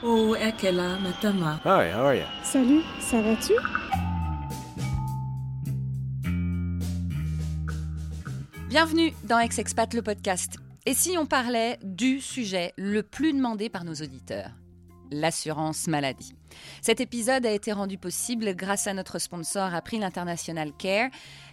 Oh, Ekela, Matama. Hi, how are you? Salut, ça va-tu? Bienvenue dans Ex-Expat le podcast. Et si on parlait du sujet le plus demandé par nos auditeurs? L'assurance maladie. Cet épisode a été rendu possible grâce à notre sponsor April International Care.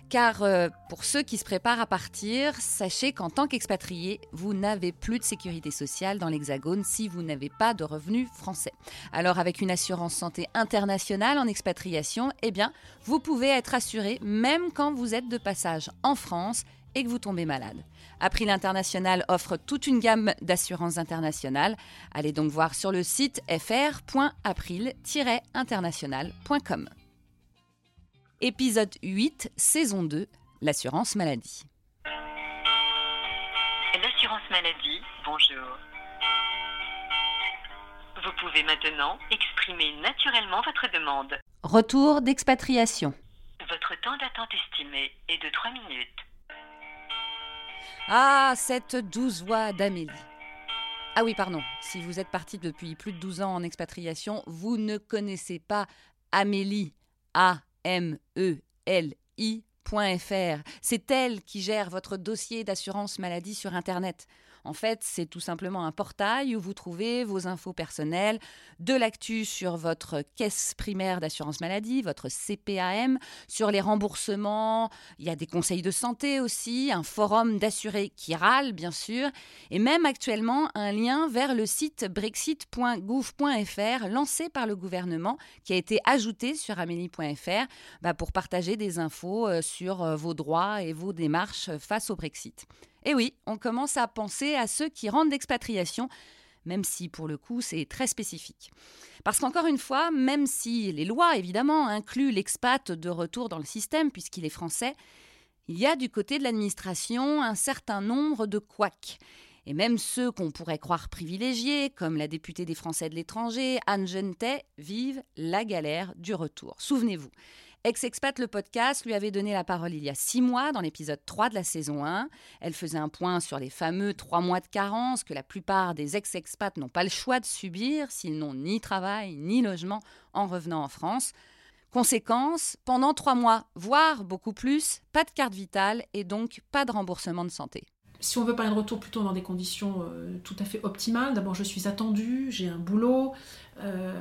Car euh, pour ceux qui se préparent à partir, sachez qu'en tant qu'expatrié, vous n'avez plus de sécurité sociale dans l'Hexagone si vous n'avez pas de revenus français. Alors avec une assurance santé internationale en expatriation, eh bien, vous pouvez être assuré même quand vous êtes de passage en France et que vous tombez malade. April International offre toute une gamme d'assurances internationales. Allez donc voir sur le site fr.april-international.com. Épisode 8, saison 2, l'assurance maladie. L'assurance maladie, bonjour. Vous pouvez maintenant exprimer naturellement votre demande. Retour d'expatriation. Votre temps d'attente estimé est de 3 minutes. Ah, cette douce voix d'Amélie. Ah oui, pardon, si vous êtes parti depuis plus de 12 ans en expatriation, vous ne connaissez pas Amélie. A-M-E-L-I.fr. C'est elle qui gère votre dossier d'assurance maladie sur Internet. En fait, c'est tout simplement un portail où vous trouvez vos infos personnelles, de l'actu sur votre caisse primaire d'assurance maladie, votre CPAM, sur les remboursements, il y a des conseils de santé aussi, un forum d'assurés qui râle bien sûr, et même actuellement un lien vers le site brexit.gouv.fr lancé par le gouvernement qui a été ajouté sur amélie.fr bah, pour partager des infos euh, sur euh, vos droits et vos démarches face au Brexit. Et oui, on commence à penser à ceux qui rentrent d'expatriation, même si pour le coup c'est très spécifique. Parce qu'encore une fois, même si les lois évidemment incluent l'expat de retour dans le système puisqu'il est français, il y a du côté de l'administration un certain nombre de couacs. Et même ceux qu'on pourrait croire privilégiés, comme la députée des Français de l'étranger, Anne Genetet, vivent la galère du retour. Souvenez-vous, Ex-Expat, le podcast, lui avait donné la parole il y a six mois dans l'épisode 3 de la saison 1. Elle faisait un point sur les fameux trois mois de carence que la plupart des ex-expats n'ont pas le choix de subir s'ils n'ont ni travail ni logement en revenant en France. Conséquence, pendant trois mois, voire beaucoup plus, pas de carte vitale et donc pas de remboursement de santé si on veut parler de retour plutôt dans des conditions euh, tout à fait optimales, d'abord je suis attendue, j'ai un boulot, euh,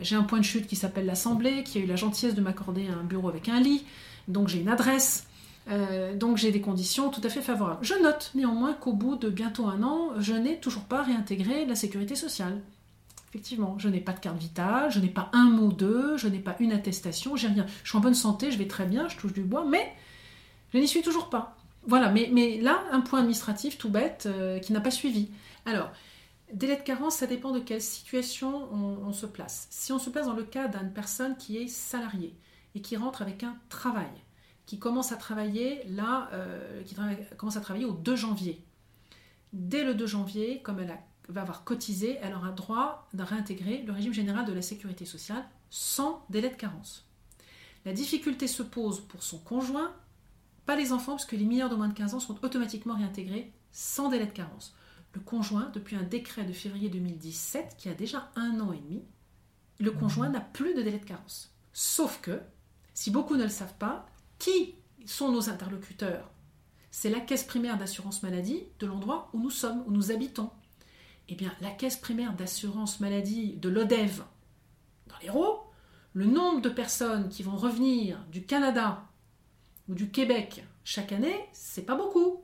j'ai un point de chute qui s'appelle l'Assemblée, qui a eu la gentillesse de m'accorder un bureau avec un lit, donc j'ai une adresse, euh, donc j'ai des conditions tout à fait favorables. Je note néanmoins qu'au bout de bientôt un an, je n'ai toujours pas réintégré la sécurité sociale. Effectivement, je n'ai pas de carte vitale, je n'ai pas un mot d'eux, je n'ai pas une attestation, j'ai rien. Je suis en bonne santé, je vais très bien, je touche du bois, mais je n'y suis toujours pas. Voilà, mais, là, un point administratif tout bête euh, qui n'a pas suivi. Alors, délai de carence, ça dépend de quelle situation on, se place. Si on se place dans le cas d'une personne qui est salariée et qui rentre avec un travail, qui commence à travailler là, euh, qui commence à travailler au 2 janvier. Dès le 2 janvier, comme elle va avoir cotisé, elle aura droit de réintégrer le régime général de la sécurité sociale sans délai de carence. La difficulté se pose pour son conjoint pas les enfants, parce que les mineurs de moins de 15 ans sont automatiquement réintégrés sans délai de carence. Le conjoint, depuis un décret de février 2017, qui a déjà un an et demi, le conjoint n'a plus de délai de carence. Sauf que, si beaucoup ne le savent pas, qui sont nos interlocuteurs? C'est la caisse primaire d'assurance maladie de l'endroit où nous sommes, où nous habitons. Eh bien, la caisse primaire d'assurance maladie de l'ODEV dans l'Hérault, le nombre de personnes qui vont revenir du Canada ou du Québec chaque année, c'est pas beaucoup.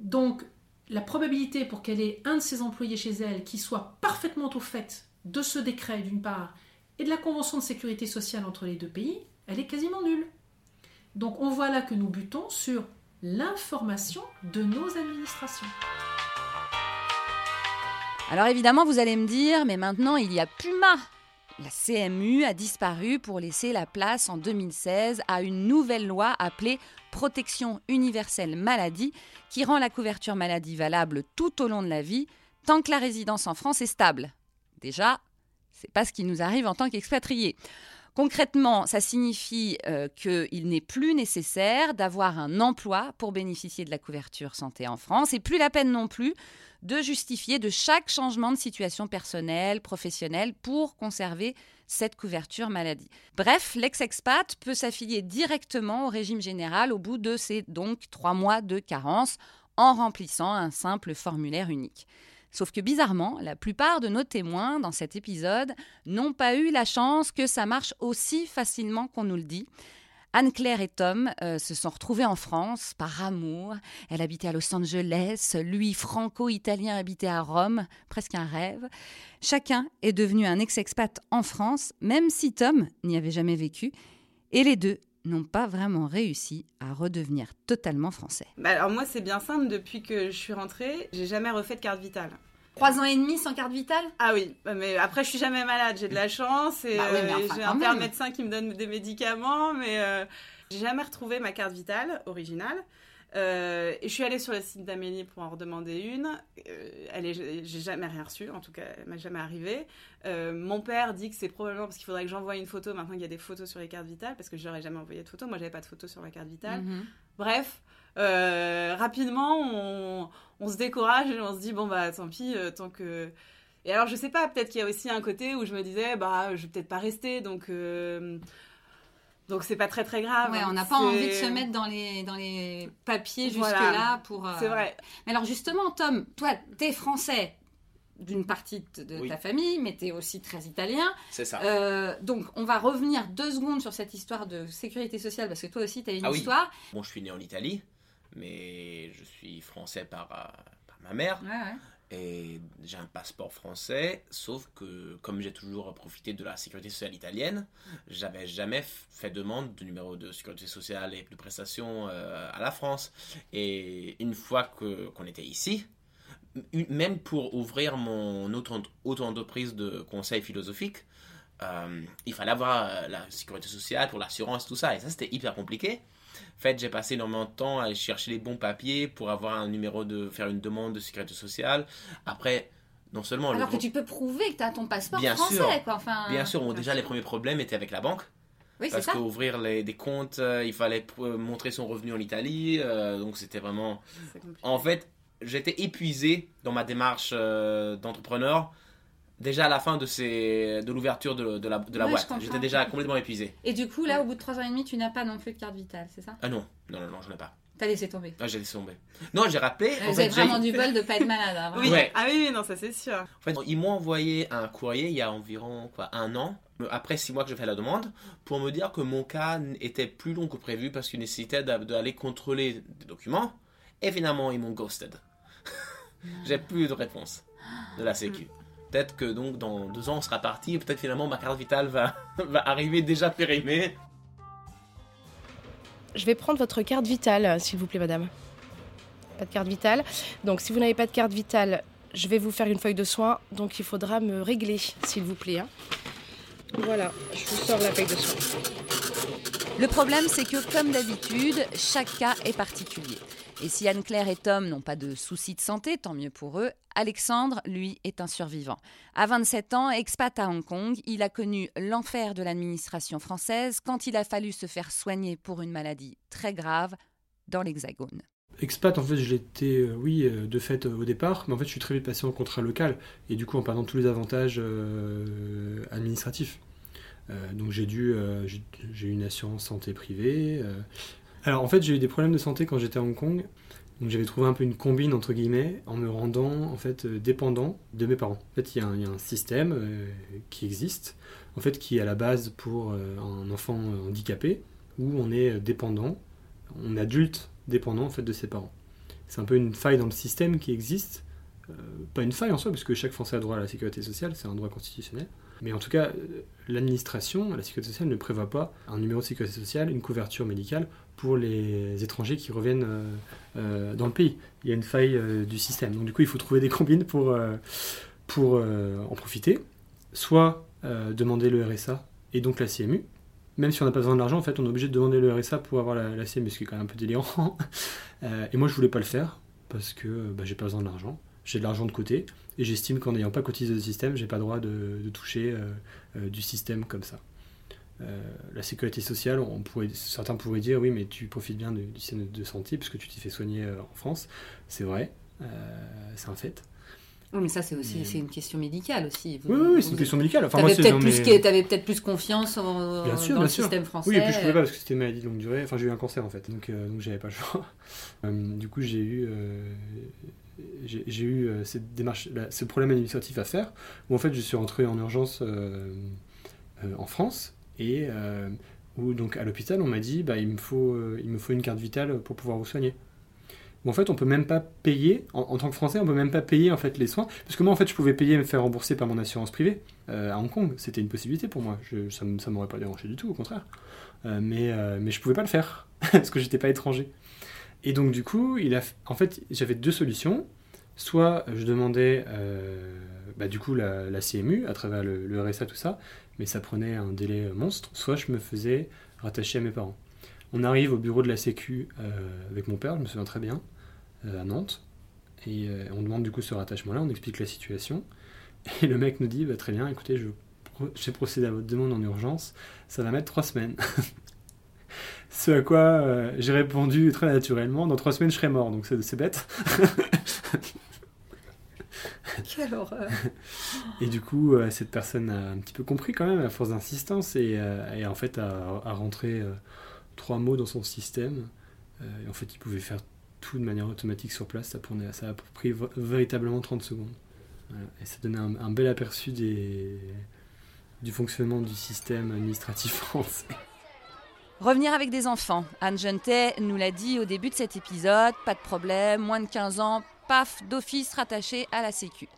Donc, la probabilité pour qu'elle ait un de ses employés chez elle qui soit parfaitement au fait de ce décret, d'une part, et de la convention de sécurité sociale entre les deux pays, elle est quasiment nulle. Donc, on voit là que nous butons sur l'information de nos administrations. Alors évidemment, vous allez me dire, mais maintenant il y a Puma la CMU a disparu pour laisser la place en 2016 à une nouvelle loi appelée Protection universelle maladie qui rend la couverture maladie valable tout au long de la vie tant que la résidence en France est stable. Déjà, c'est pas ce qui nous arrive en tant qu'expatriés. Concrètement, ça signifie euh, qu'il n'est plus nécessaire d'avoir un emploi pour bénéficier de la couverture santé en France et plus la peine non plus de justifier de chaque changement de situation personnelle, professionnelle pour conserver cette couverture maladie. Bref, l'ex-expat peut s'affilier directement au régime général au bout de ces donc trois mois de carence en remplissant un simple formulaire unique. Sauf que bizarrement, la plupart de nos témoins dans cet épisode n'ont pas eu la chance que ça marche aussi facilement qu'on nous le dit. Anne-Claire et Tom euh, se sont retrouvés en France par amour. Elle habitait à Los Angeles, lui franco-italien habitait à Rome, presque un rêve. Chacun est devenu un ex-expat en France, même si Tom n'y avait jamais vécu. Et les deux n'ont pas vraiment réussi à redevenir totalement français. Bah alors moi c'est bien simple, depuis que je suis rentrée, j'ai jamais refait de carte vitale. Trois ans et demi sans carte vitale? Ah oui, mais après je suis jamais malade, j'ai de la chance et Bah oui, euh, j'ai un père même. médecin qui me donne des médicaments, mais euh, j'ai jamais retrouvé ma carte vitale originale. Euh, et je suis allée sur le site d'Amélie pour en redemander une. Euh, elle est, j'ai jamais rien reçu, en tout cas, elle m'est jamais arrivée. Euh, mon père dit que c'est probablement parce qu'il faudrait que j'envoie une photo maintenant qu'il y a des photos sur les cartes vitales, parce que je n'aurais jamais envoyé de photo. Moi, j'avais pas de photo sur ma carte vitale. Mhm. Bref, euh, rapidement, on, on se décourage et on se dit bon bah tant pis, tant que. Et alors je sais pas, peut-être qu'il y a aussi un côté où je me disais bah je vais peut-être pas rester, donc donc c'est pas très très grave. Ouais, on n'a pas envie de se mettre dans les, dans les papiers Voilà. jusque-là pour. euh, C'est vrai. Mais alors justement, Tom, toi, t'es français d'une partie de, de Oui. ta famille, mais t'es aussi très italien. C'est ça. Euh, donc, on va revenir deux secondes sur cette histoire de sécurité sociale, parce que toi aussi, t'as une Ah oui. histoire. Bon, je suis né en Italie, mais je suis français par, euh, par ma mère. Ouais, ouais. Et j'ai un passeport français, sauf que comme j'ai toujours profité de la sécurité sociale italienne, j'avais jamais fait demande de numéro de sécurité sociale et de prestations euh, à la France. Et une fois qu'on était ici, même pour ouvrir mon auto- auto-entreprise de conseil philosophique, euh, il fallait avoir euh, la sécurité sociale pour l'assurance, tout ça. Et ça, c'était hyper compliqué. En fait, j'ai passé énormément de temps à aller chercher les bons papiers pour avoir un numéro de faire une demande de sécurité sociale. Après, non seulement le Alors que gros- tu peux prouver que t'as ton passeport Bien français, sûr. quoi. Enfin, bien sûr, bon, déjà les premiers problèmes étaient avec la banque Oui, parce qu'ouvrir des comptes, euh, il fallait pr- montrer son revenu en Italie, euh, donc c'était vraiment. En fait, j'étais épuisé dans ma démarche euh, d'entrepreneur. Déjà à la fin de, ces, de l'ouverture de, de la, de la Ouais, je boîte, j'étais déjà complètement épuisé. Et du coup, là, au bout de trois ans et demi, tu n'as pas non plus de carte vitale, c'est ça? Ah non, non, non, non, j'en ai pas. T'as laissé tomber. Ah, j'ai laissé tomber. Non, j'ai rappelé. en Vous fait, avez j'ai- vraiment du bol de pas être malade. hein, Oui. vraiment. Ouais. Ah oui, oui, non, ça c'est sûr. En fait, ils m'ont envoyé un courrier il y a environ quoi, un an, après six mois que j'ai fait la demande, pour me dire que mon cas était plus long que prévu parce qu'il nécessitait d'a- d'aller contrôler des documents. Et finalement, ils m'ont ghosted. j'ai plus de réponse de la Sécu. Peut-être que donc dans deux ans on sera parti et peut-être finalement ma carte vitale va, va arriver déjà périmée. Je vais prendre votre carte vitale, s'il vous plaît, madame. Pas de carte vitale. Donc, si vous n'avez pas de carte vitale, je vais vous faire une feuille de soins. Donc, il faudra me régler, s'il vous plaît. hein. Voilà, je vous sors la feuille de soins. Le problème, c'est que, comme d'habitude, chaque cas est particulier. Et si Anne-Claire et Tom n'ont pas de soucis de santé, tant mieux pour eux, Alexandre, lui, est un survivant. À 27 ans, expat à Hong Kong, il a connu l'enfer de l'administration française quand il a fallu se faire soigner pour une maladie très grave dans l'Hexagone. Expat, en fait, je l'étais, euh, oui, euh, de fait euh, au départ, mais en fait, je suis très vite passé en contrat local, et du coup, en perdant tous les avantages administratifs. Euh, donc, j'ai dû, euh, j'ai une assurance santé privée. euh. Alors, en fait, j'ai eu des problèmes de santé quand j'étais à Hong Kong, donc j'avais trouvé un peu une combine entre guillemets, en me rendant en fait dépendant de mes parents. En fait, il y, a un- système qui existe, en fait, qui est à la base pour un enfant handicapé, où on est dépendant, on adulte dépendant en fait de ses parents. C'est un peu une faille dans le système qui existe. Pas une faille en soi, parce que chaque Français a droit à la sécurité sociale, c'est un droit constitutionnel. Mais en tout cas, l'administration, la sécurité sociale ne prévoit pas un numéro de sécurité sociale, une couverture médicale pour les étrangers qui reviennent euh, euh, dans le pays. Il y a une faille euh, du système. Donc du coup, il faut trouver des combines pour, pour en profiter. Soit demander le RSA et donc la CMU, même si on n'a pas besoin de l'argent, en fait, on est obligé de demander le RSA pour avoir la, CMU, ce qui est quand même un peu délirant. Et moi, je voulais pas le faire parce que bah, j'ai pas besoin de l'argent. J'ai de l'argent de côté et j'estime qu'en n'ayant pas cotisé le système, j'ai pas le droit de, de toucher euh, euh, du système comme ça. la sécurité sociale, on pourrait, certains pourraient dire oui, mais tu profites bien du, système de santé puisque tu t'es fait soigner en France. C'est vrai, c'est un fait. Oui, mais ça, c'est aussi c'est une question médicale aussi. oui, oui, c'est une question médicale. Enfin, tu avais peut-être plus, peut plus, confiance en, dans le système français. Oui, et puis je pouvais pas parce que c'était une maladie longue durée. Enfin, j'ai eu un cancer en fait, donc, euh, donc j'avais pas le choix. Euh, du coup, j'ai eu, euh, j'ai eu cette démarche, ce problème administratif à faire, où en fait, je suis rentré en urgence en France et où donc à l'hôpital, on m'a dit, bah, il me faut, il me faut une carte vitale pour pouvoir vous soigner. En fait on peut même pas payer en, tant que français on peut même pas payer en fait les soins parce que moi en fait je pouvais payer et me faire rembourser par mon assurance privée euh, à Hong Kong. C'était une possibilité pour moi. Ça, ça m'aurait pas dérangé du tout au contraire. Euh, mais euh, mais je pouvais pas le faire parce que j'étais pas étranger et donc du coup il a en fait j'avais deux solutions soit je demandais bah, du coup la, CMU à travers le, RSA tout ça mais ça prenait un délai monstre soit je me faisais rattacher à mes parents on arrive au bureau de la Sécu avec mon père, je me souviens très bien. Euh, à Nantes. Et euh, on demande du coup ce rattachement-là, on explique la situation. Et le mec nous dit bah, Très bien, écoutez, je, procédé à votre demande en urgence, ça va mettre trois semaines. Ce à quoi euh, j'ai répondu très naturellement Dans trois semaines, je serai mort, donc c'est, bête. Quelle horreur Et du coup, cette personne a un petit peu compris quand même, à force d'insistance, et, en fait a, a rentré trois mots dans son système. et en fait, il pouvait faire tout de manière automatique sur place. Ça, prenait, ça a pris véritablement 30 secondes. Et ça donnait un, bel aperçu des, du fonctionnement du système administratif français. Revenir avec des enfants. Anne Jeunetet nous l'a dit au début de cet épisode, pas de problème, moins de 15 ans, paf, d'office rattaché à la Sécu.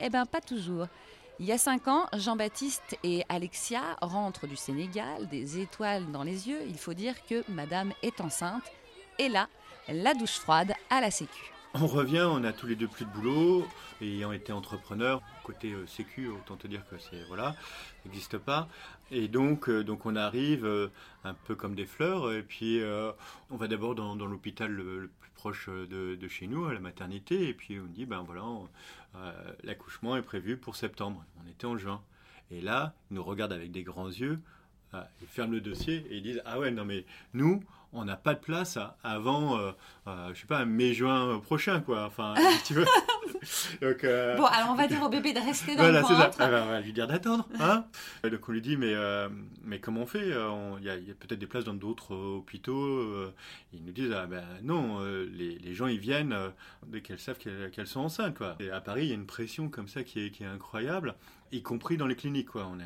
Eh bien, pas toujours. Il y a 5 ans, Jean-Baptiste et Alexia rentrent du Sénégal, des étoiles dans les yeux. Il faut dire que Madame est enceinte. Et là, la douche froide à la Sécu. On revient, on a tous les deux plus de boulot, ayant été entrepreneur, côté euh, sécu, autant te dire que c'est voilà, n'existe pas. Et donc, euh, donc on arrive euh, un peu comme des fleurs, et puis on va d'abord dans, l'hôpital le, plus proche de, chez nous, à la maternité, et puis on dit ben voilà, l'accouchement est prévu pour septembre. On était en juin. Et là, ils nous regardent avec des grands yeux, ils ferment le dossier et ils disent ah ouais non mais nous on n'a pas de place avant, euh, euh, je sais pas, mai-juin prochain, quoi. Enfin, tu veux. Euh, bon, alors on va dire au bébé de rester dans voilà, le ventre. Ça. on va lui dire d'attendre. Hein Donc on lui dit, mais, mais comment on fait Il y a, peut-être des places dans d'autres hôpitaux. ils nous disent, ah ben non, les, les, gens ils viennent dès qu'elles savent qu'elles sont enceintes, quoi. Et à Paris, il y a une pression comme ça qui est, qui est incroyable y compris dans les cliniques quoi. On est,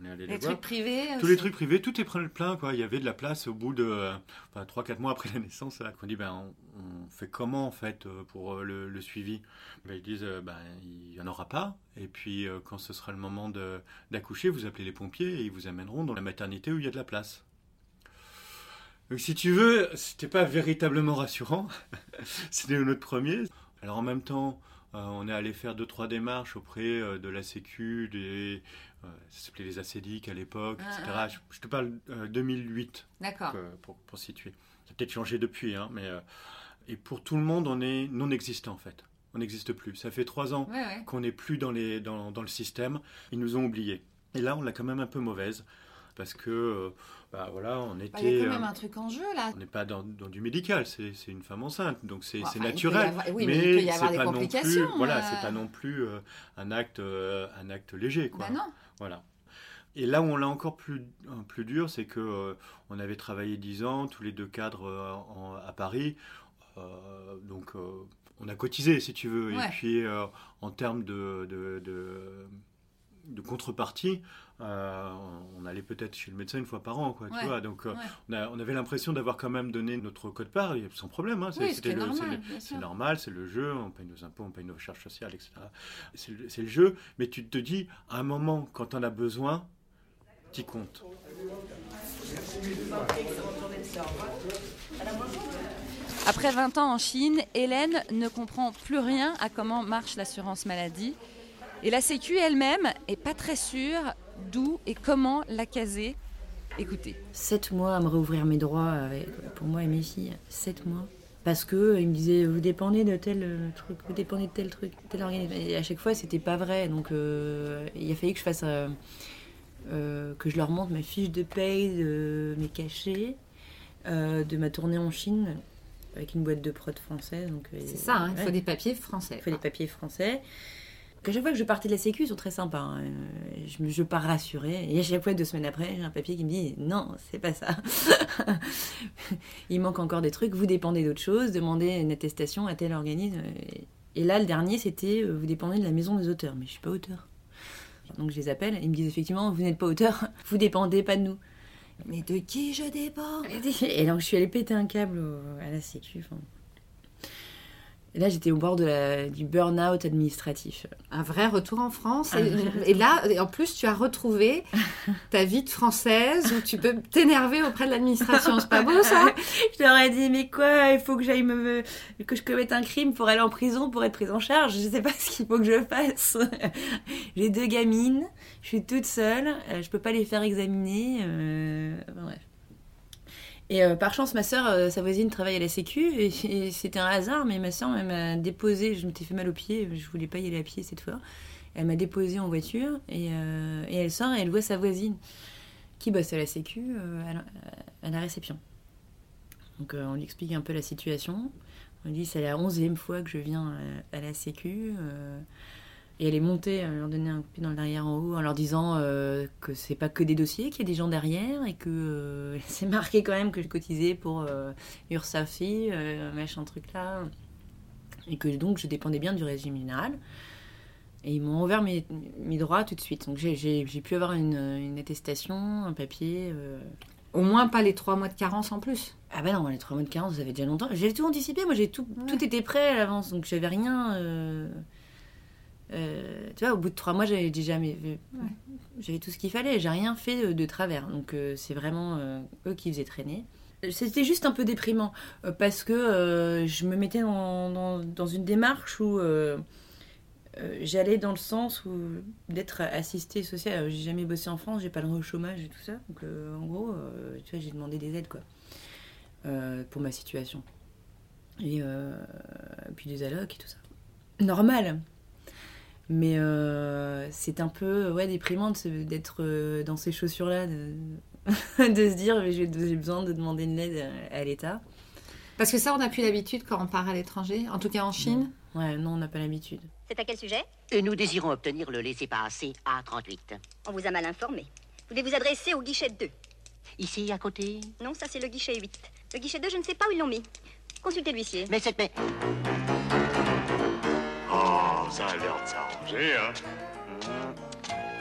on est, allé les, les trucs privés tous les trucs privés tout est plein quoi. Il y avait de la place au bout de enfin, 3-4 mois après la naissance là qu'on dit ben on, fait comment en fait euh, pour euh, le, suivi? Ben, ils disent euh, ben il y en aura pas. Et puis quand ce sera le moment d'accoucher vous appelez les pompiers et ils vous amèneront dans la maternité où il y a de la place. Donc si tu veux c'était pas véritablement rassurant. C'était notre premier alors en même temps euh, on est allé faire deux trois démarches auprès euh, de la Sécu, des, euh, ça s'appelait les acédiques à l'époque, etc. Ah, ah. Je, te parle 2008 pour, pour, situer. Ça a peut-être changé depuis, hein, mais et pour tout le monde, on est non existant en fait. On n'existe plus. Ça fait trois ans qu'on n'est plus dans, les, dans, dans le système. Ils nous ont oubliés. Et là, on l'a quand même un peu mauvaise parce que bah voilà, on était. Il y a quand même un truc en jeu là. On n'est pas dans, du médical, c'est une femme enceinte, donc c'est naturel. oui, mais, il peut y avoir des complications. Plus, voilà, c'est pas non plus euh, un acte, euh, un acte léger, quoi. Bah non. Voilà. Et là où on l'a encore plus, plus dur, c'est que euh, on avait travaillé dix ans, tous les deux cadres à Paris, donc on a cotisé, si tu veux. Et puis en termes de, de, de contrepartie, euh, on allait peut-être chez le médecin une fois par an, quoi, tu vois. Donc, euh, on, avait l'impression d'avoir quand même donné notre code part, sans problème. Hein, c'est normal, c'est le jeu, on paye nos impôts, on paye nos charges sociales, etc. C'est le jeu, mais tu te dis, à un moment, quand on a besoin, tu comptes. Après 20 ans en Chine, Hélène ne comprend plus rien à comment marche l'assurance maladie. Et la Sécu elle-même est pas très sûre d'où et comment la caser. Écoutez. Sept mois à me réouvrir mes droits pour moi et mes filles. Sept mois. Parce que euh, me disaient vous dépendez de tel euh, truc, vous dépendez de tel truc, tel organisme. Et à chaque fois c'était pas vrai. Donc euh, il a fallu que je fasse euh, que je leur montre ma fiche de paye, de mes cachets, euh, de ma tournée en Chine avec une boîte de prod française. donc, euh, C'est ça, hein, il ouais. faut des papiers français. Il faut des papiers français. À chaque fois que je partais de la Sécu, ils sont très sympas. hein. Euh, Je, pars rassurée. Et à chaque fois, deux semaines après, j'ai un papier qui me dit non, c'est pas ça. Il manque encore des trucs. Vous dépendez d'autre chose. Demandez une attestation à tel organisme. Et là, le dernier, c'était euh, vous dépendez de la maison des auteurs. Mais je suis pas auteur. Donc je les appelle. Ils me disent effectivement, vous n'êtes pas auteur. Vous dépendez pas de nous. Mais de qui je dépends? Et donc je suis allée péter un câble à la Sécu. Et là, j'étais au bord de la- du burn-out administratif. Un vrai retour en France. Et, là, en plus, tu as retrouvé ta vie de française où tu peux t'énerver auprès de l'administration. C'est pas beau ça? Je leur ai dit, mais quoi, il faut que j'aille me. que je commette un crime pour aller en prison, pour être prise en charge. Je sais pas ce qu'il faut que je fasse. J'ai deux gamines, je suis toute seule, euh, je peux pas les faire examiner. euh, enfin, bref. Et euh, par chance, ma soeur, euh, sa voisine, travaille à la Sécu, et, c'était un hasard, mais ma soeur m'a déposé, je m'étais fait mal au pied, je voulais pas y aller à pied cette fois. Elle m'a déposé en voiture, et, euh, et elle sort et elle voit sa voisine, qui bosse à la Sécu, à la- réception. Donc on lui explique un peu la situation. On lui dit c'est la onzième fois que je viens à la Sécu. Et elle est montée, elle leur donnait un coup de pied dans le derrière en haut en leur disant euh, que c'est pas que des dossiers, qu'il y a des gens derrière et que euh, c'est marqué quand même que je cotisais pour euh, Ursafi, euh, machin truc là. Et que donc je dépendais bien du régime général. Et ils m'ont ouvert mes, mes droits tout de suite. Donc j'ai- j'ai j'ai pu avoir une, une attestation, un papier. euh, Au moins pas les trois mois de carence en plus. ah bah non, les trois mois de carence, ça fait déjà longtemps. J'avais tout anticipé, moi j'ai tout, tout était prêt à l'avance, donc j'avais rien. euh, euh, tu vois, au bout de trois mois, j'avais déjà mes- j'avais tout ce qu'il fallait, j'ai rien fait de, travers. Donc euh, c'est vraiment euh, eux qui faisaient traîner. C'était juste un peu déprimant euh, parce que euh, je me mettais dans, dans- dans une démarche où euh, euh, j'allais dans le sens où d'être assistée sociale. J'ai jamais bossé en France, j'ai pas le droit au chômage et tout ça. Donc euh, en gros, euh, tu vois, j'ai demandé des aides quoi euh, pour ma situation. Et euh, puis des allocs et tout ça. Normal. Mais euh, c'est un peu ouais, déprimant d'être euh, dans ces chaussures-là, de, de se dire j'ai besoin de demander une aide à, à l'État. Parce que ça, on n'a plus l'habitude quand on part à l'étranger, en tout cas en Chine. Ouais, non, on n'a pas l'habitude. C'est à quel sujet? Et nous désirons obtenir le laissez-passer A38. On vous a mal informé. Vous devez vous adresser au guichet 2. Ici, à côté? Non, ça c'est le guichet 8. Le guichet 2, je ne sais pas où ils l'ont mis. Consultez l'huissier. Mais cette... Mais... Oh, ça a l'air de hein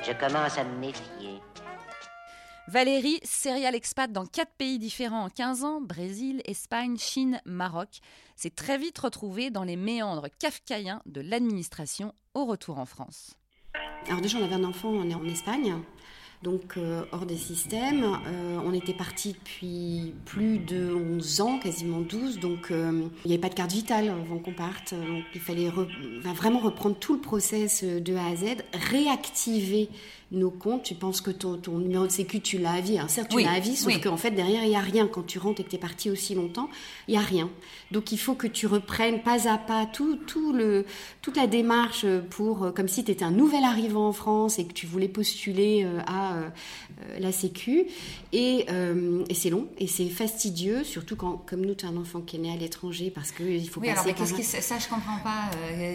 Je commence à me méfier. Valérie, serial expat dans quatre pays différents en 15 ans, Brésil, Espagne, Chine, Maroc, s'est très vite retrouvée dans les méandres kafkaïens de l'administration au retour en France. Alors déjà, on avait un enfant, on est en Espagne, donc euh, hors des systèmes. Euh, on était parti depuis plus de 11 ans, quasiment 12, donc euh, il n'y avait pas de carte vitale avant qu'on parte. Donc il fallait re- vraiment reprendre tout le process de A à Z, réactiver nos comptes. Tu penses que ton, ton numéro de sécu, tu l'as à vie. Alors, certes, tu Oui, l'as à vie, sauf oui. qu'en fait, derrière, il n'y a rien. Quand tu rentres et que tu es parti aussi longtemps, il n'y a rien. Donc, il faut que tu reprennes pas à pas tout, tout le, toute la démarche pour, euh, comme si tu étais un nouvel arrivant en France et que tu voulais postuler euh, à euh, la Sécu. Et, euh, et c'est long et c'est fastidieux, surtout quand, comme nous, tu as un enfant qui est né à l'étranger parce qu'il faut Oui, passer alors mais par qu'est-ce ça, je comprends pas.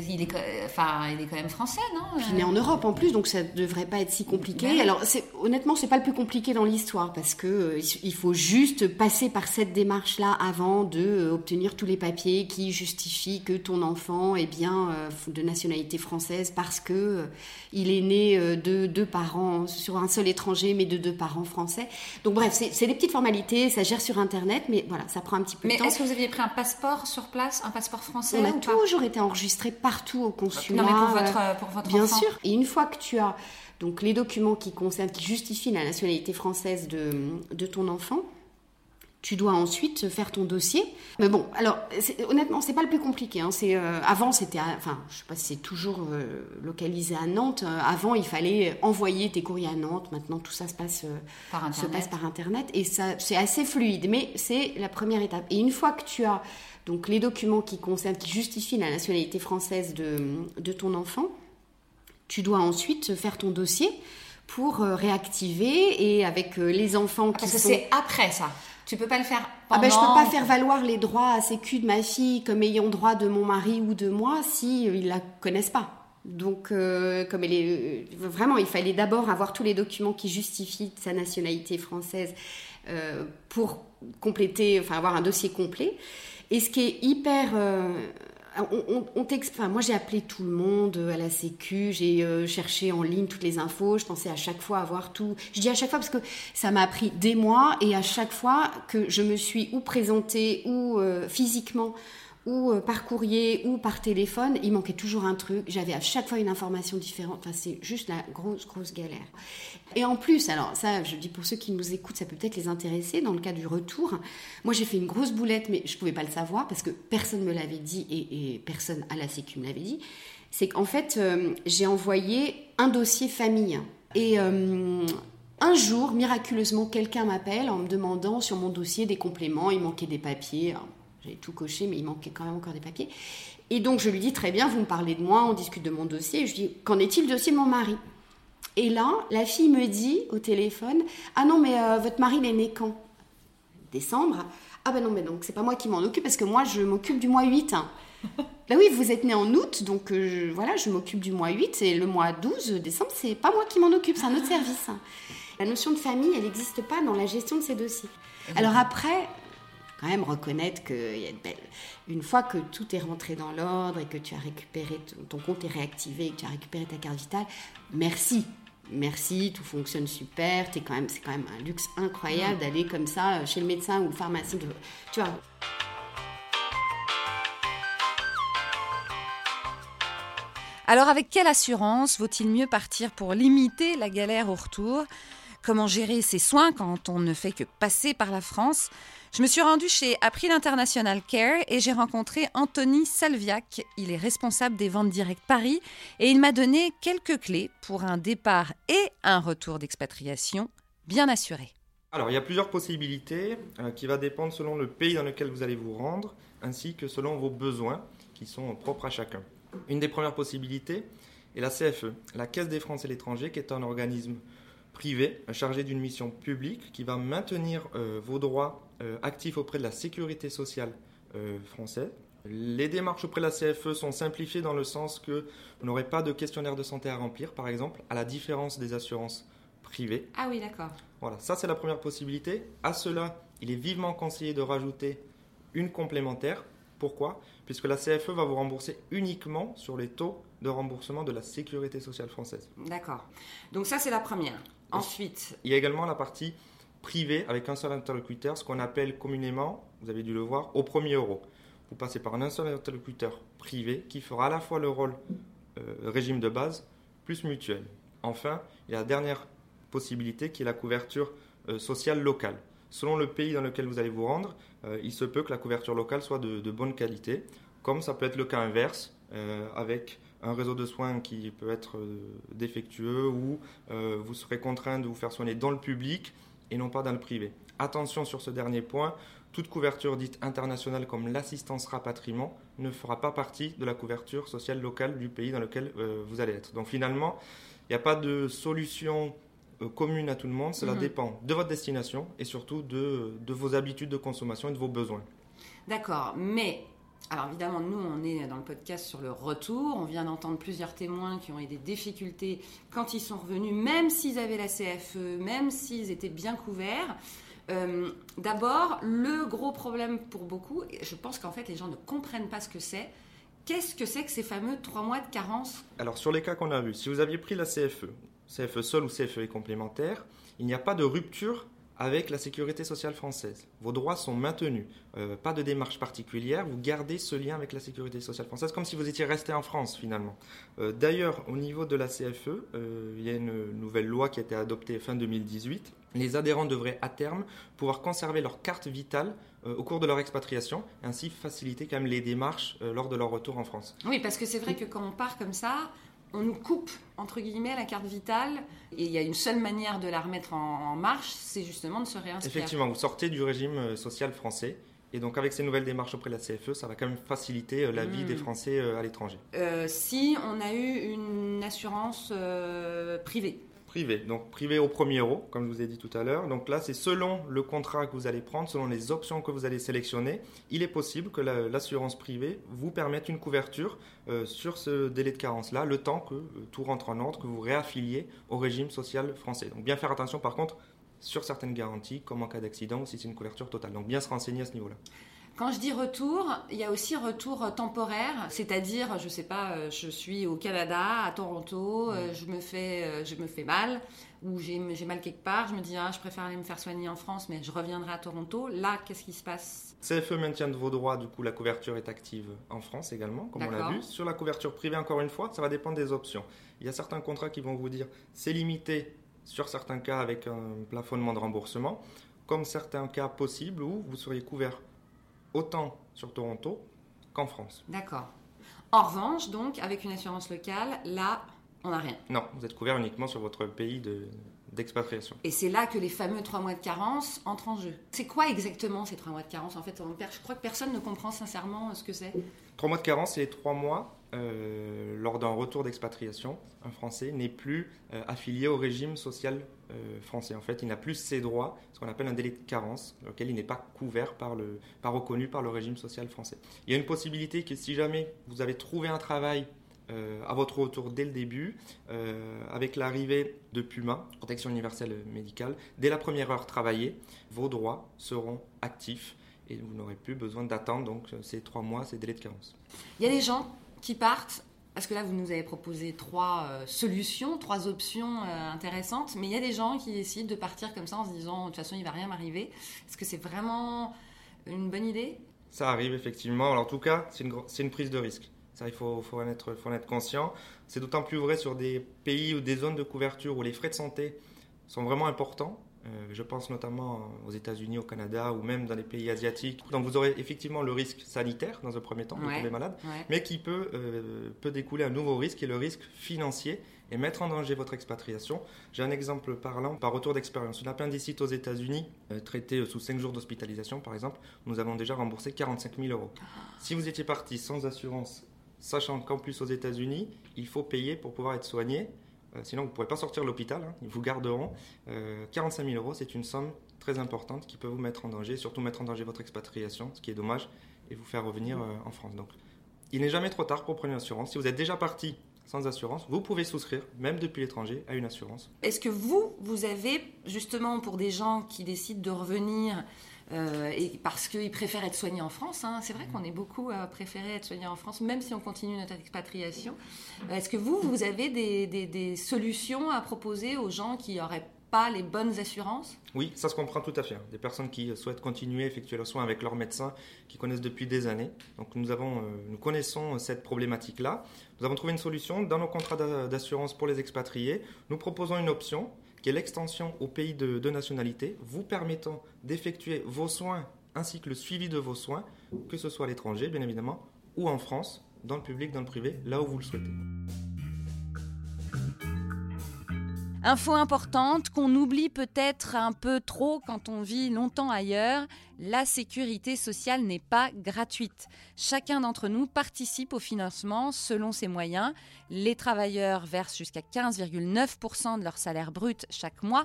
il est, enfin, il est quand même français, non? Il est en Europe en plus, donc ça devrait pas être si compliqué. Ben oui. Alors honnêtement, c'est pas le plus compliqué dans l'histoire parce que euh, il faut juste passer par cette démarche-là avant de euh, obtenir tous les papiers qui justifient que ton enfant est bien euh, de nationalité française parce que il est né de deux parents sur un seul étranger mais de deux parents français. Donc bref, c'est des petites formalités, ça gère sur internet, mais voilà, ça prend un petit peu Mais de temps. est-ce que vous aviez pris un passeport sur place, un passeport français On a ou pas? toujours été enregistré partout au consulat. Non, mais pour votre, pour votre Bien enfant. sûr. Et une fois que tu as donc les documents qui concernent, qui justifient la nationalité française de, de ton enfant, tu dois ensuite faire ton dossier. Mais bon, alors honnêtement, c'est pas le plus compliqué. hein. C'est euh, avant, c'était, enfin, je sais pas si c'est toujours euh, localisé à Nantes. Euh, avant, il fallait envoyer tes courriers à Nantes. Maintenant, tout ça se passe Par se Internet. passe par internet et ça, c'est assez fluide. Mais c'est la première étape. Et une fois que tu as donc les documents qui concernent, qui justifient la nationalité française de, de ton enfant, tu dois ensuite faire ton dossier pour euh, réactiver et avec euh, les enfants qui Parce que sont... c'est après ça. Tu peux pas le faire Ah pendant. ben, je peux pas faire valoir les droits à sécu de ma fille comme ayant droit de mon mari ou de moi si euh, ils la connaissent pas. Donc, euh, comme elle est euh, vraiment, il fallait d'abord avoir tous les documents qui justifient sa nationalité française euh, pour compléter, enfin avoir un dossier complet. Et ce qui est hyper on, on- moi j'ai appelé tout le monde euh, à la Sécu, j'ai euh, cherché en ligne toutes les infos, je pensais à chaque fois avoir tout. Je dis à chaque fois parce que ça m'a pris des mois et à chaque fois que je me suis ou présentée ou euh, physiquement ou euh, par courrier ou par téléphone, il manquait toujours un truc. J'avais à chaque fois une information différente. Enfin, c'est juste la grosse, grosse galère. Et en plus, alors ça, je dis pour ceux qui nous écoutent, ça peut peut-être les intéresser dans le cas du retour. Moi, j'ai fait une grosse boulette, mais je pouvais pas le savoir parce que personne me l'avait dit et, personne à la Sécu me l'avait dit. C'est qu'en fait, euh, j'ai envoyé un dossier famille et euh, un jour, miraculeusement, quelqu'un m'appelle en me demandant sur mon dossier des compléments. Il manquait des papiers. Alors, J'avais tout coché, mais il manquait quand même encore des papiers. Et donc, je lui dis très bien, vous me parlez de moi, on discute de mon dossier. Je dis, qu'en est-il du dossier de mon mari? Et là, la fille me dit au téléphone, ah non, mais euh, votre mari, il est né quand? Décembre. Ah ben non, mais donc c'est pas moi qui m'en occupe parce que moi, je m'occupe du mois 8. Là oui, vous êtes né en août, donc euh, je- voilà, je m'occupe du mois 8 et le mois 12 décembre, c'est pas moi qui m'en occupe, c'est un autre service. La notion de famille, elle n'existe pas dans la gestion de ces dossiers. Alors après, quand même reconnaître que il y a de belles- une fois que tout est rentré dans l'ordre et que tu as récupéré, ton compte est réactivé, et que tu as récupéré ta carte vitale, merci. Merci, tout fonctionne super. T'es quand même, c'est quand même un luxe incroyable d'aller comme ça euh, chez le médecin ou le pharmacien. Tu vois, Alors avec quelle assurance vaut-il mieux partir pour limiter la galère au retour? Comment gérer ses soins quand on ne fait que passer par la France Je me suis rendue chez April International Care et j'ai rencontré Anthony Salviac. Il est responsable des ventes directes Paris et il m'a donné quelques clés pour un départ et un retour d'expatriation bien assuré. Alors, il y a plusieurs possibilités euh, qui va dépendre selon le pays dans lequel vous allez vous rendre, ainsi que selon vos besoins qui sont propres à chacun. Une des premières possibilités est la CFE, la Caisse des Français à l'étranger, qui est un organisme privé chargé d'une mission publique qui va maintenir euh, vos droits euh, actifs auprès de la sécurité sociale euh, française. Les démarches auprès de la CFE sont simplifiées dans le sens que vous n'aurez pas de questionnaire de santé à remplir, par exemple, à la différence des assurances privées. Ah oui, d'accord. Voilà, ça c'est la première possibilité. À cela, il est vivement conseillé de rajouter une complémentaire. Pourquoi? Puisque la CFE va vous rembourser uniquement sur les taux de remboursement de la sécurité sociale française. D'accord. Donc ça, c'est la première. Ensuite, Il y a également la partie privée avec un seul interlocuteur, ce qu'on appelle communément, vous avez dû le voir, au premier euro. Vous passez par un seul interlocuteur privé qui fera à la fois le rôle euh, régime de base plus mutuel. Enfin, il y a la dernière possibilité qui est la couverture euh, sociale locale. Selon le pays dans lequel vous allez vous rendre, euh, il se peut que la couverture locale soit de, bonne qualité, comme ça peut être le cas inverse, avec un réseau de soins qui peut être euh, défectueux ou euh, vous serez contraint de vous faire soigner dans le public et non pas dans le privé. Attention sur ce dernier point, toute couverture dite internationale comme l'assistance rapatriement ne fera pas partie de la couverture sociale locale du pays dans lequel euh, vous allez être. Donc finalement, il n'y a pas de solution euh, commune à tout le monde, cela Mhm. dépend de votre destination et surtout de, de vos habitudes de consommation et de vos besoins. d'accord. Mais, alors évidemment, nous, on est dans le podcast sur le retour. On vient d'entendre plusieurs témoins qui ont eu des difficultés quand ils sont revenus, même s'ils avaient la CFE, même s'ils étaient bien couverts. Euh, D'abord, le gros problème pour beaucoup, je pense qu'en fait, les gens ne comprennent pas ce que c'est. Qu'est-ce que c'est que ces fameux trois mois de carence? Alors sur les cas qu'on a vus, si vous aviez pris la CFE, CFE seule ou CFE complémentaire, il n'y a pas de rupture avec la sécurité sociale française. Vos droits sont maintenus. Euh, pas de démarche particulière, vous gardez ce lien avec la sécurité sociale française comme si vous étiez resté en France finalement. Euh, D'ailleurs, au niveau de la CFE, euh, il y a une nouvelle loi qui a été adoptée fin 2018. Les adhérents devraient à terme pouvoir conserver leur carte vitale au cours de leur expatriation, ainsi faciliter quand même les démarches lors de leur retour en France. Oui, parce que c'est vrai que quand on part comme ça, on nous coupe, entre guillemets, la carte vitale. Et il y a une seule manière de la remettre en, en marche, c'est justement de se réinscrire. Effectivement, vous sortez du régime euh, social français. Et donc, avec ces nouvelles démarches auprès de la CFE, ça va quand même faciliter euh, la vie Mm. des Français euh, à l'étranger. Euh, si on a eu une assurance euh, privée. Privé, donc privé au premier euro, comme je vous ai dit tout à l'heure. Donc là, c'est selon le contrat que vous allez prendre, selon les options que vous allez sélectionner, il est possible que la- l'assurance privée vous permette une couverture euh, sur ce délai de carence-là, le temps que euh, tout rentre en ordre, que vous réaffiliez au régime social français. Donc bien faire attention par contre sur certaines garanties, comme en cas d'accident ou si c'est une couverture totale. Donc bien se renseigner à ce niveau-là. Quand je dis retour, il y a aussi retour temporaire, c'est-à-dire, je sais pas, euh, je suis au Canada, à Toronto, euh, je me fais, euh, je me fais mal, ou j'ai mal quelque part, je me dis, ah, je préfère aller me faire soigner en France, mais je reviendrai à Toronto. Là, qu'est-ce qui se passe? CFE maintient de vos droits, du coup la couverture est active en France également, comme on l'a vu. Sur la couverture privée, encore une fois, ça va dépendre des options. Il y a certains contrats qui vont vous dire c'est limité sur certains cas avec un plafonnement de remboursement, comme certains cas possibles où vous seriez couvert autant sur Toronto qu'en France. D'accord. En revanche, donc, avec une assurance locale, là, on n'a rien. Non, vous êtes couvert uniquement sur votre pays de- d'expatriation. Et c'est là que les fameux trois mois de carence entrent en jeu. C'est quoi exactement ces trois mois de carence En fait, on- je crois que personne ne comprend sincèrement ce que c'est. Trois mois de carence, c'est les trois mois euh, lors d'un retour d'expatriation. Un Français n'est plus euh, affilié au régime social euh, français. En fait, il n'a plus ses droits, ce qu'on appelle un délai de carence, lequel il n'est pas couvert par le, pas reconnu par le régime social français. Il y a une possibilité que si jamais vous avez trouvé un travail à votre retour dès le début, avec l'arrivée de Puma, protection universelle médicale, dès la première heure travaillée, vos droits seront actifs et vous n'aurez plus besoin d'attendre donc ces trois mois, ces délais de carence. Il y a des gens qui partent, parce que là, vous nous avez proposé trois euh, solutions, trois options euh, intéressantes, mais il y a des gens qui décident de partir comme ça en se disant, de toute façon, il va rien m'arriver. Est-ce que c'est vraiment une bonne idée? Ça arrive effectivement. Alors, en tout cas, c'est une, une prise de risque. Ça, il faut, faut être, faut en être conscient. C'est d'autant plus vrai sur des pays ou des zones de couverture où les frais de santé sont vraiment importants. Euh, je pense notamment aux États-Unis, au Canada ou même dans les pays asiatiques. Donc vous aurez effectivement le risque sanitaire dans un premier temps de Ouais, tomber malade, ouais. mais qui peut, euh, peut découler un nouveau risque qui est le risque financier et mettre en danger votre expatriation. J'ai un exemple parlant par retour d'expérience. Une appendicite aux États-Unis, euh, traitée sous 5 jours d'hospitalisation par exemple, nous avons déjà remboursé 45 000 euros. Si vous étiez parti sans assurance, sachant qu'en plus aux États-Unis, il faut payer pour pouvoir être soigné, sinon vous ne pourrez pas sortir de l'hôpital, hein, ils vous garderont. Euh, 45 000 euros, c'est une somme très importante qui peut vous mettre en danger, surtout mettre en danger votre expatriation, ce qui est dommage, et vous faire revenir euh, en France. Donc, il n'est jamais trop tard pour prendre une assurance. Si vous êtes déjà parti sans assurance, vous pouvez souscrire, même depuis l'étranger, à une assurance. Est-ce que vous, vous avez, justement, pour des gens qui décident de revenir euh, et parce qu'ils préfèrent être soignés en France, hein, c'est vrai qu'on est beaucoup à préférer être soignés en France, même si on continue notre expatriation. Euh, Est-ce que vous, vous avez des, solutions à proposer aux gens qui n'auraient pas les bonnes assurances? Oui, ça se comprend tout à fait. hein. Des personnes qui souhaitent continuer à effectuer leurs soins avec leur médecin, qui connaissent depuis des années. Donc nous, avons, euh, nous connaissons cette problématique-là. Nous avons trouvé une solution dans nos contrats d'a- d'assurance pour les expatriés. Nous proposons une option qui est l'extension au pays de, de nationalité, vous permettant d'effectuer vos soins ainsi que le suivi de vos soins, que ce soit à l'étranger, bien évidemment, ou en France, dans le public, dans le privé, là où vous le souhaitez. Info importante qu'on oublie peut-être un peu trop quand on vit longtemps ailleurs, la sécurité sociale n'est pas gratuite. Chacun d'entre nous participe au financement selon ses moyens. Les travailleurs versent jusqu'à 15,9% de leur salaire brut chaque mois,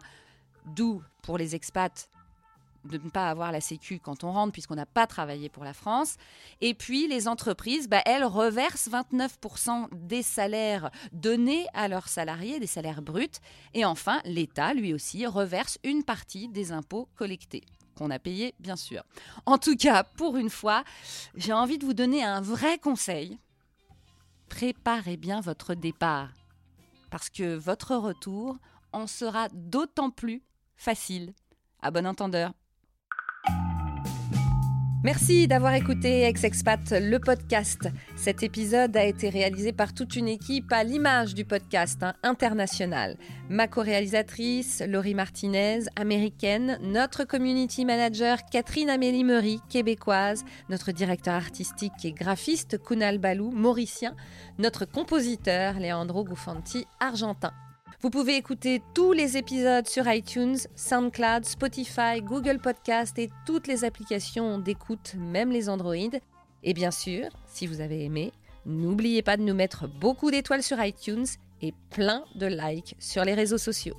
d'où pour les expats de ne pas avoir la sécu quand on rentre puisqu'on n'a pas travaillé pour la France. Et puis les entreprises, bah, elles reversent 29% des salaires donnés à leurs salariés, des salaires bruts. Et enfin, l'État, lui aussi, reverse une partie des impôts collectés qu'on a payés, bien sûr. En tout cas, pour une fois, j'ai envie de vous donner un vrai conseil. Préparez bien votre départ, parce que votre retour en sera d'autant plus facile. À bon entendeur. Merci d'avoir écouté Ex-Expat, le podcast. Cet épisode a été réalisé par toute une équipe à l'image du podcast hein, international. Ma co-réalisatrice, Laurie Martinez, américaine, notre community manager, Catherine Amélie Meury, québécoise, notre directeur artistique et graphiste, Kunal Balou, mauricien, notre compositeur, Leandro Gufanti, argentin. Vous pouvez écouter tous les épisodes sur iTunes, SoundCloud, Spotify, Google Podcast et toutes les applications d'écoute, même les Android. Et bien sûr, si vous avez aimé, n'oubliez pas de nous mettre beaucoup d'étoiles sur iTunes et plein de likes sur les réseaux sociaux.